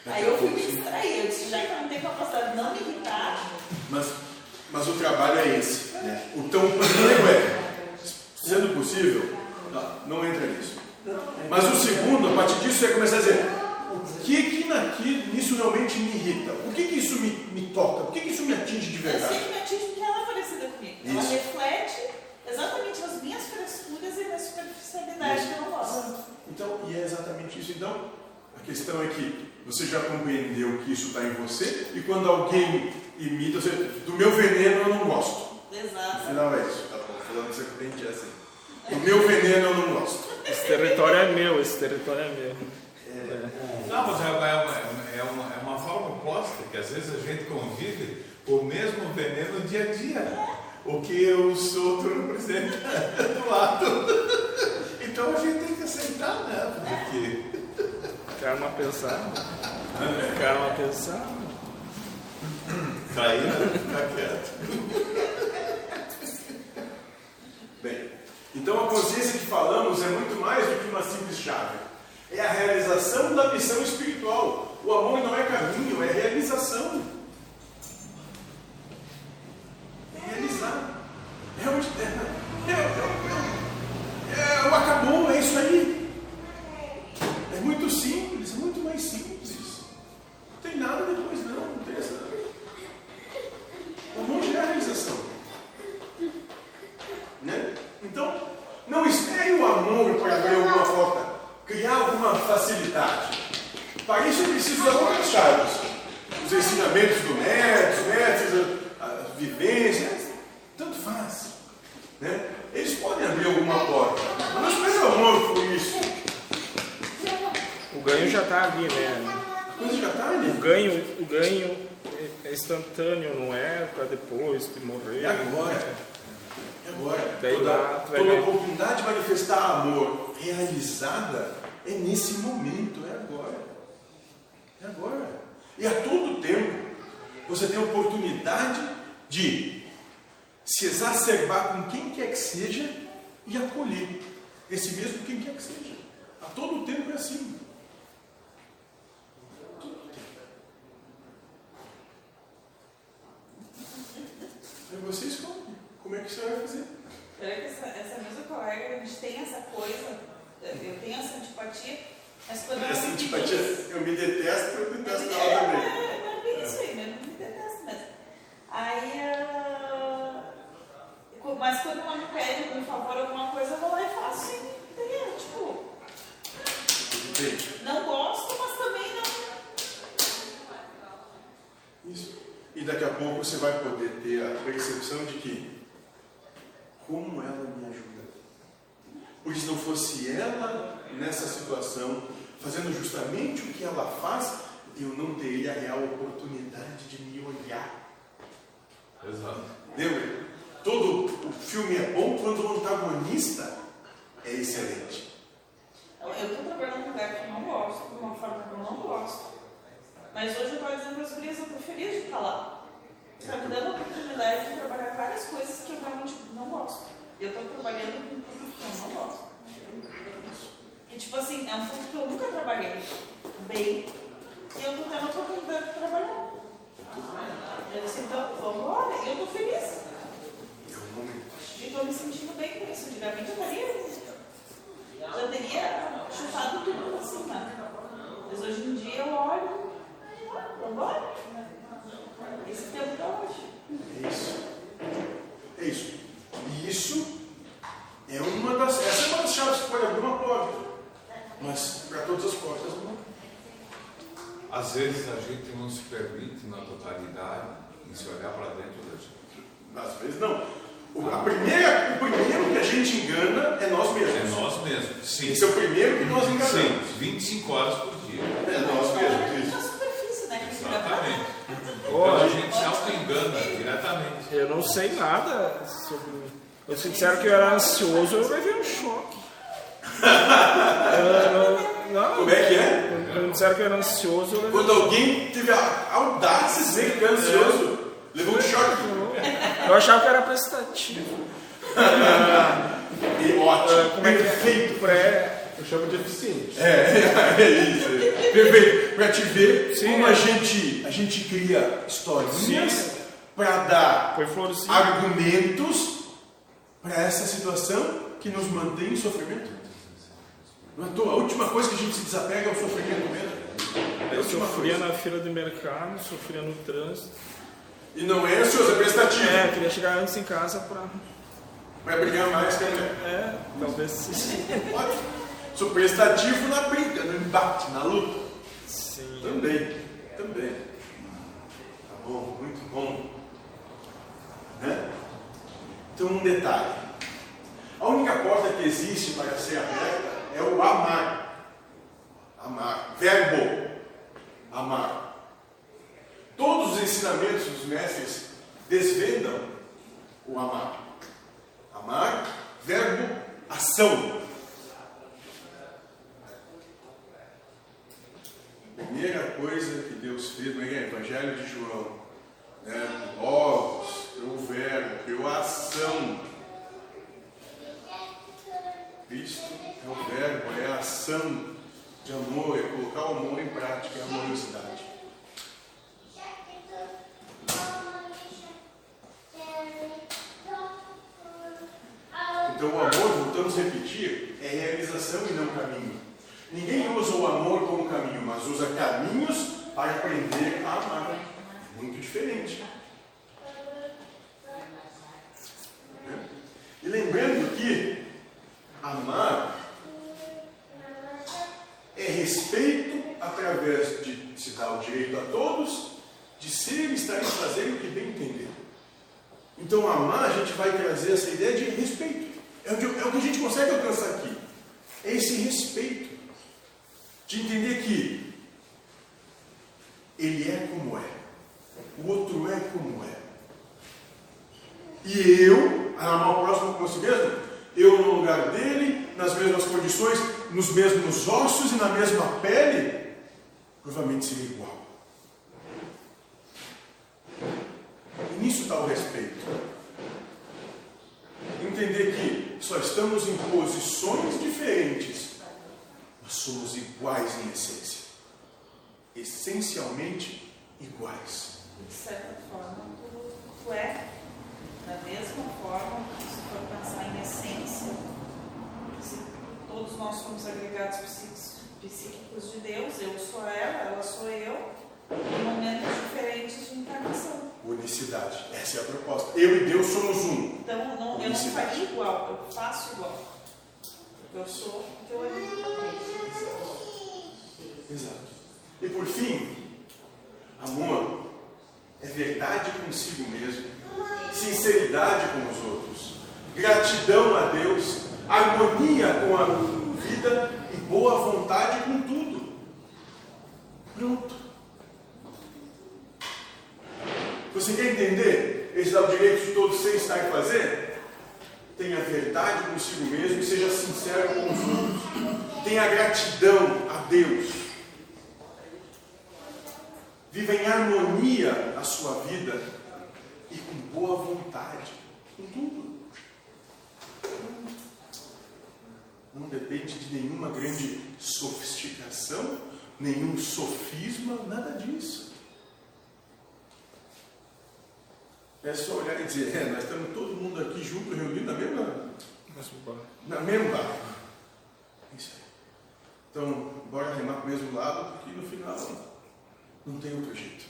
Aí eu fui me distrair, eu disse, já que eu não tenho capacidade de não me irritar, Mas, mas o trabalho é esse. Né? O primeiro é, sendo possível, não, não entra nisso. Mas o segundo, a partir disso, é começar a dizer, o que que naquilo, nisso realmente me irrita? O que que isso me, me toca? O que que isso me atinge de eu verdade? sei que me atinge porque ela é parecida comigo. Ela Isso. reflete exatamente as minhas frescuras e a minha superficialidade que eu não gosto. Então, e é exatamente isso. Então, a questão é que você já compreendeu que isso está em você e quando alguém imita, você, do meu veneno eu não gosto. No Exato. final é isso. Tá bom, falando que você compreende é assim. Do meu veneno eu não gosto. Esse território é meu, esse território é meu. Não, mas é uma, é uma, é uma, é uma forma oposta, que às vezes a gente convive o mesmo veneno dia a dia. O que os outros representam do lado. Então a gente tem que aceitar, né? Porque. Karma pensar. Karma pensar. Cair, fica quieto. Bem, então a consciência que falamos é muito mais do que uma simples chave. É a realização da missão espiritual. O amor não é caminho, é realização. É realizar. É onde. É, é, é, é, é o acabou, é isso aí. É muito simples, é muito mais simples. Não tem nada depois, não. Não tem essa. O já é a realização. Né? Então, não espere o amor para ver alguma forma, criar alguma facilidade. Para isso preciso das outras chaves. Os ensinamentos do mestre, os mestres, a vivência, tanto faz. Né? Eles podem abrir alguma porta. Mas não espere o amor por isso. O ganho já está ali, né? A coisa já está O ganho, o ganho é instantâneo, não é para depois de morrer. É agora. É agora. Daí Toda, lá, toda oportunidade de manifestar amor realizada é nesse momento, é agora. É agora. E a todo tempo você tem a oportunidade de se exacerbar com quem quer que seja e acolher esse mesmo quem quer que seja. A todo tempo é assim. Todo tempo. Aí você escolhe é que você vai fazer. Será que essa, essa mesma colega, a gente tem essa coisa, eu tenho essa antipatia, mas quando Essa me antipatia, eu me detesto, eu detesto É, ela também. é, é bem isso aí, né? Não me detesto mesmo. Aí, ah, mas quando ela me pede algum favor, alguma coisa, eu vou lá e faço sem entender. Tipo, não gosto, mas também não. Isso. E daqui a pouco você vai poder ter a percepção de que como ela me ajuda. Porque se não fosse ela nessa situação, fazendo justamente o que ela faz, eu não teria a real oportunidade de me olhar. Exato. Lembra? Todo o filme é bom quando o antagonista é excelente. Eu estou trabalhando num lugar que eu não gosto, de uma forma que eu não gosto. Mas hoje eu estou dizendo para as gurias, eu feliz de estar lá. Está me dando a oportunidade de trabalhar várias coisas que eu realmente não gosto. Eu estou trabalhando com um público que eu não gosto. E tipo assim, é um público que eu nunca trabalhei bem. E eu estou tendo a oportunidade de trabalhar. Eu disse, então, vamos embora. E eu estou feliz. E estou me sentindo bem com isso. Antigamente eu estaria. Já teria chutado tudo pra cima. Mas hoje em dia eu olho. ah, Vamos embora. Esse tempo tá hoje. É isso. É isso. E isso é uma das. Essa é uma das chaves que pode abrir uma porta. Mas para todas as portas não. Às vezes a gente não se permite na totalidade em se olhar para dentro da gente. Às vezes não. O, a primeira, o primeiro que a gente engana é nós mesmos. É nós mesmos. Sim. Esse é o primeiro que nós enganamos. Sim, 25 horas por dia. É nós mesmos. Na Isso. superfície, né? Fica Exatamente. Então a gente se auto-engana diretamente. Eu não sei nada sobre. Eu se disseram que eu era ansioso, eu levei um choque. Eu não, Como não, é que é? Quando me disseram que eu era ansioso, eu Quando alguém teve a audácia de dizer que é ansioso, levou um choque. Eu achava que era prestativo. E ótimo. Como é que é? Perfeito. Pré. Eu chamo de eficiente. É, é isso. é. Perfeito. Para te ver Sim, como é. a gente, a gente cria historinhas para dar argumentos para essa situação que nos mantém em sofrimento. Não é a última coisa que a gente se desapega é o sofrimento mesmo. É Eu sofria coisa. na fila de mercado, sofria no trânsito. E não é ansioso, é prestativo. É, queria chegar antes em casa pra. Vai brigar mais que a mulher. É, talvez sim. Ótimo. Sou prestativo na briga, no embate, na luta. Sim. Também, também. Tá bom, muito bom. Né? Então, um detalhe. A única porta que existe para ser aberta é o amar. Amar. Verbo. Amar. Todos os ensinamentos dos mestres desvendam o amar. Amar, verbo, ação. Primeira coisa que Deus fez no Evangelho de João, né? Logos, criou o verbo, criou a ação. Cristo é o verbo, é a ação de amor, é colocar o amor em prática, é a amorosidade. Então o amor, voltamos a repetir, é realização e não caminho. Ninguém usa o amor como caminho, mas usa caminhos para aprender a amar. Muito diferente. Né? E lembrando que amar é respeito através de se dar o direito a todos de ser, estar e fazer o que bem entender. Então, amar, a gente vai trazer essa ideia de respeito. É o que, é o que a gente consegue alcançar aqui. É esse respeito. De entender que ele é como é. O outro é como é. E eu, amar o próximo como a si mesmo, eu no lugar dele, nas mesmas condições, nos mesmos ossos e na mesma pele, provavelmente seria igual. E nisso está o respeito. Entender que só estamos em posições diferentes, mas somos iguais em essência. Essencialmente iguais. De certa forma, tu, tu é da mesma forma, se for pensar em essência, se todos nós somos agregados psíquicos, de Deus, eu sou ela, ela sou eu, em momentos diferentes de encarnação. Unicidade. Essa é a proposta. Eu e Deus somos um. Então, não, eu não faria igual, eu faço igual. Eu sou o que eu Exato. E por fim, amor é verdade consigo mesmo, sinceridade com os outros, gratidão a Deus, harmonia com a vida e boa vontade com tudo. Pronto. Você quer entender esse o direito todo sem estar em fazer? Tenha verdade consigo mesmo e seja sincero com os outros. Tenha gratidão a Deus. Viva em harmonia a sua vida e com boa vontade. Com tudo. Não depende de nenhuma grande sofisticação, nenhum sofisma, nada disso. É só olhar e dizer, é, nós estamos todo mundo aqui junto, reunido na mesma, na mesma barco. É Isso aí. Então, bora remar para o mesmo lado, porque no final não tem outro jeito.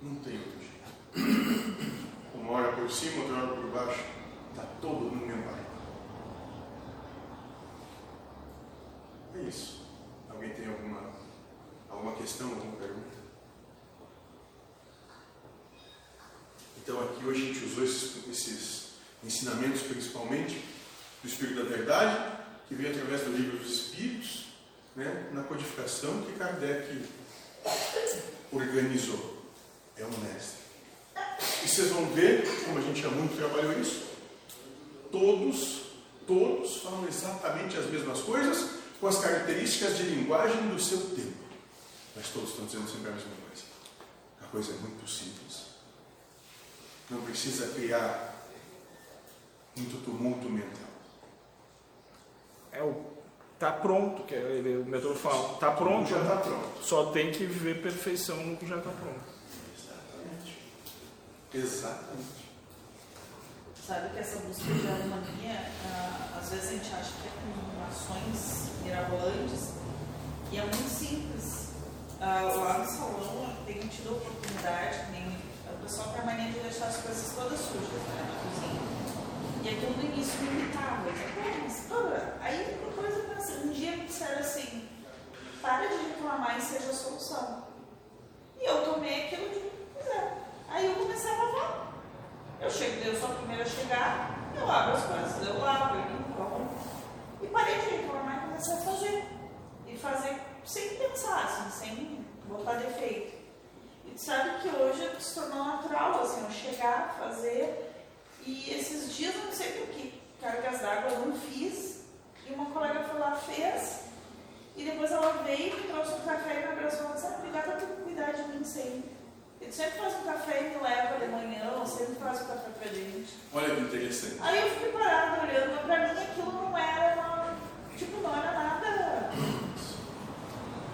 Não tem outro jeito. Uma hora por cima, outra hora por baixo. Está todo mundo no mesmo barco. É isso. Alguém tem alguma, alguma questão, alguma pergunta? Então aqui hoje a gente usou esses, esses ensinamentos principalmente do Espírito da Verdade, que veio através do livro dos Espíritos, né, na codificação que Kardec organizou. É um mestre. E vocês vão ver, como a gente já muito trabalhou isso, todos, todos falam exatamente as mesmas coisas, com as características de linguagem do seu tempo. Mas todos estão dizendo sempre a mesma coisa. A coisa é muito simples. Não precisa criar muito tumulto mental. É o tá pronto, que ele, o mentor fala, tá pronto, Já está pronto. só tem que ver perfeição no que já tá pronto. Exatamente. Exatamente. Sabe que essa busca de harmonia, ah, às vezes a gente acha que é com ações mirabolantes e é muito simples. Ah, lá no salão eu tenho tido a oportunidade, nem o pessoal tem a mania de deixar as coisas todas sujas né, na cozinha. E aquilo no início me irritava. Eu dizia, "Pô, mas, pô", Aí depois eu pensei, um dia me disseram assim, para de reclamar e seja a solução. E eu tomei aquilo de, pois é. Aí eu comecei a lavar. Eu chego, eu sou a primeira a chegar, eu abro as coisas, eu lavo, eu limpo. E parei de reclamar e comecei a fazer. E fazer sem pensar, assim, sem botar defeito. E tu sabe que hoje se tornou natural, assim, eu chegar, fazer. E esses dias, não sei por que, cargas d'água eu não fiz. E uma colega foi lá, fez. E depois ela veio, me trouxe um café e me abraçou e disse, ah, obrigada por cuidar de mim sempre. Ele sempre faz um café e me leva de manhã, ou sempre faz um café pra gente. Olha que interessante. Aí eu fiquei parada olhando, mas pra mim aquilo não era uma. Tipo, não era nada.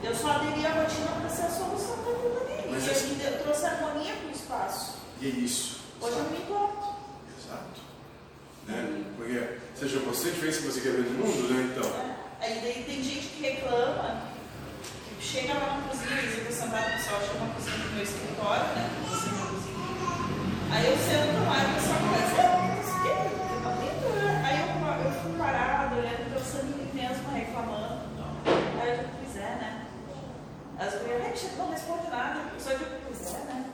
Eu só aderi à rotina pra ser a solução pra aquilo ali. Mas e assim- eu, trouxe harmonia pro espaço. E é isso. Hoje eu me importo. Exato. Né? Porque seja você que fez o que você quer ver no mundo, né? Então. né? Aí daí tem gente que reclama, chega lá na cozinha, eles ficam sentados, o pessoal chama a cozinha do meu escritório, né? Aí eu sento lá e o pessoal começa, ah, isso aqui, que tá lindo, né? Aí eu, eu fico parada, olhando, pensando em mim mesma, reclamando. Aí eu digo, pois é, né? As mulheres não responde nada, só digo, pois é, né?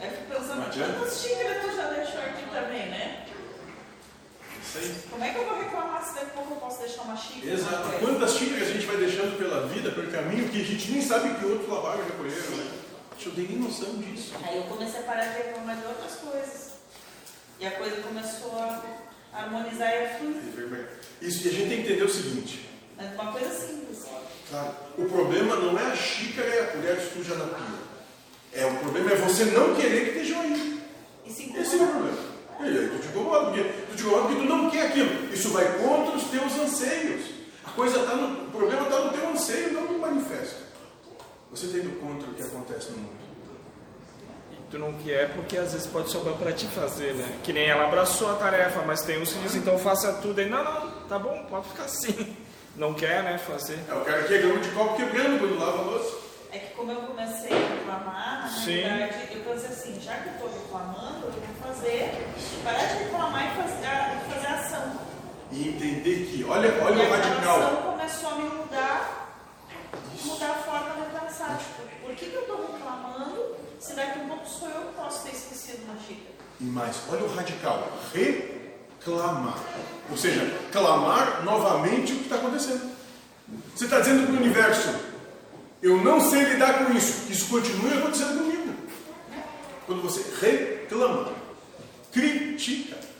Aí eu fico pensando, Não adianta. quantas xícaras tu já deixou aqui também, né? Isso aí. Como é que eu vou reclamar se daqui a pouco eu posso deixar uma xícara? Exato. Quantas xícaras a gente vai vida, pelo caminho, que a gente nem sabe que outros lavaram e recolheram, né? A gente não tem nem noção disso. Aí eu comecei a parar de reclamar de outras coisas. E a coisa começou a harmonizar e a fluir. Isso, e a gente tem que entender o seguinte. Mas uma coisa simples. Claro, o problema não é a xícara e a colher suja na pia. É, o problema é você não querer que estejam aí. Se Esse é o problema. E aí, tu te incomoda, porque tu te incomoda porque tu não quer aquilo. Isso vai contra os teus anseios. Coisa está no. O problema está no teu anseio, não no manifesto. Você tem do contra o que acontece no mundo. E tu não quer porque às vezes pode sobrar pra te fazer, né? Que nem ela abraçou a tarefa, mas tem uns que dizem, então faça tudo. Aí, não, não, tá bom, pode ficar assim. Não quer, né, fazer. É, o cara que é grama de copo quebrando quando lava a louça. É que como eu comecei a reclamar, na Sim. realidade, eu pensei assim, já que eu estou reclamando, eu vou fazer e entender que, olha, olha e o a radical. relação começou a me mudar, mudar a forma de pensar. Tipo, por que, que eu estou reclamando se daqui a um pouco sou eu que posso ter esquecido uma xícara? Mas olha o radical, reclamar. Ou seja, clamar novamente o que está acontecendo. Você está dizendo para o universo, eu não sei lidar com isso, isso continue acontecendo comigo. Quando você reclama, critica.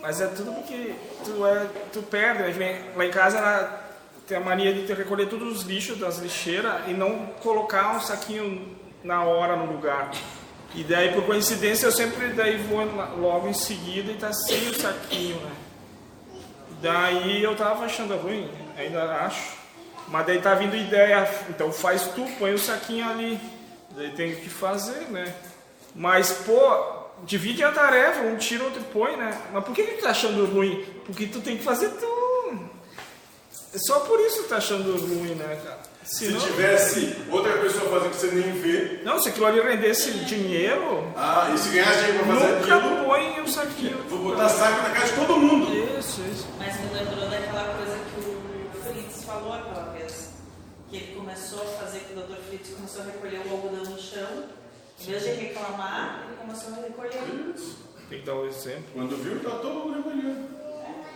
Mas é tudo porque tu, é, tu perde. Gente- Lá em casa ela tem a mania de recolher todos os lixos das lixeiras e não colocar um saquinho na hora no lugar. E daí, por coincidência, eu sempre daí vou logo em seguida e tá sem o saquinho, né? Daí eu tava achando ruim, ainda acho. Mas daí tá vindo ideia, então faz tu, põe o saquinho ali. Daí tem que fazer, né? Mas, pô, divide a tarefa, um tira, outro põe, né? Mas por que, que tu tá achando ruim? Porque tu tem que fazer tu. É só por isso que tu tá achando ruim, né, cara? Se Senão- tivesse outra pessoa fazendo que você nem vê, Não, se aquilo ali rendesse dinheiro, ah, e se ganhasse dinheiro para fazer nunca aquilo, põe o saquinho. vou botar saco na casa de todo mundo. Isso, isso. Mas me lembrou daquela coisa que o Fritz falou aquela vez. Que ele começou a fazer, que o Dr. Fritz começou a recolher o algodão no chão. Em vez de reclamar, ele começou a recolher. Tem que dar um exemplo. Quando viu, tá todo mundo recolhendo.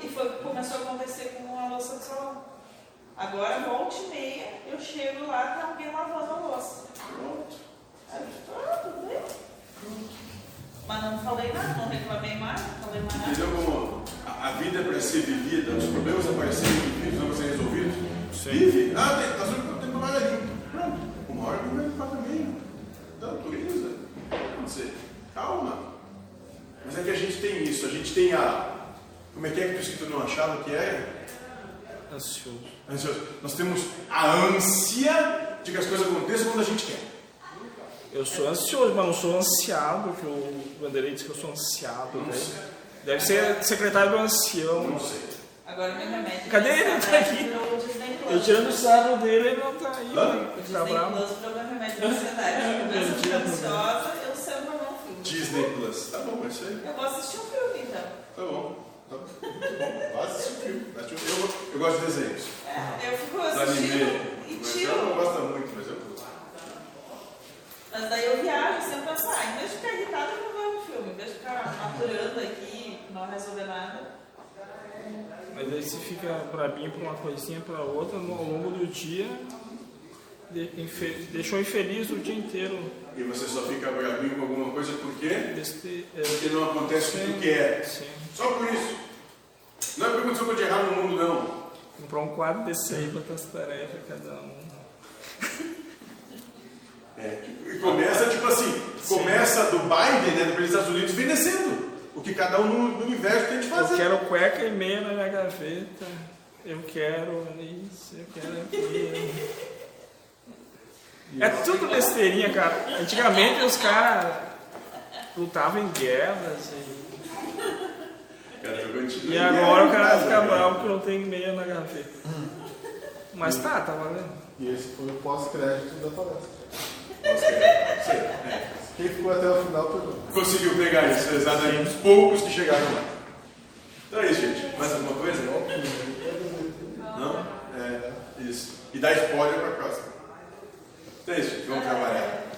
E foi o que começou a acontecer com a louça do salão. Agora, volta e meia, eu chego lá, tá alguém lavando a louça. Pronto. Aí ah, tudo bem. Mas não falei nada, não reclamei mais, não falei mais nada. Entendeu como a, a vida é para ser vivida, os problemas aparecerem vividos, não para ser resolvidos? Sim. Vive. Ah, tem, tá só tem tomada limpa. Pronto. Uma hora que vai limpar também. Então, autoriza. Pode ser. Calma. Mas é que a gente tem isso, a gente tem a. Como é que é que tu escrito não achava que era? Ansioso. Ansioso. Nós temos a ância de que as coisas aconteçam quando a gente quer. Eu sou ansioso, mas não sou ansiado, que o Vanderlei disse que eu sou ansiado. Não né? sei. Deve ser secretário do ancião. Não sei. Agora meu remédio. Cadê de ele? Tá aqui. Virou o Disney Plus. Eu tirando o sarro dele, ele não tá aí. Hã? né? O Tá Disney bravo. Plus remédio de ansiedade. Eu a ficar ansiosa, eu sento pra ver um filme. Disney Plus. Tá bom, é isso aí. Eu vou assistir um filme então. Tá bom. Tá bom. Muito bom. Vai assistir o filme. O. Eu, eu gosto de desenhos. É, eu fico Da anime. assistindo e eu não gosto muito, mas eu Mas daí eu viajo sempre pensar, em vez de ficar irritada, eu vou ver um filme. Em vez de ficar maturando aqui, não resolver nada. Mas aí você fica brabinho por uma coisinha para outra, ao longo do dia, deixou infeliz o dia inteiro. E você só fica brabinho com alguma coisa por quê? É, Porque não acontece o que tu sim, quer. sim. Só por isso. Não é porque aconteceu coisa de errado no mundo, não. Comprar um quadro desse aí, botar as tarefas cada um. É. E começa, tipo assim, começa do Biden, né, dos Estados Unidos, vem descendo. O que cada um no, no universo tem de Eu fazer. quero cueca e meia na minha gaveta. Eu quero isso, eu quero aquilo. É tudo besteirinha, cara. Antigamente os caras lutavam em guerras e, eu e agora o cara fica bravo que não tem meia na gaveta. Mas tá, tá valendo. E esse foi o pós-crédito da palestra. Sei, é. Quem ficou até o final pegou. Conseguiu pegar isso, exatamente. Os poucos que chegaram lá. Então é isso, gente. Mais alguma coisa? Não? É, isso. E dá spoiler pra próxima. Então é isso, gente. Vamos trabalhar.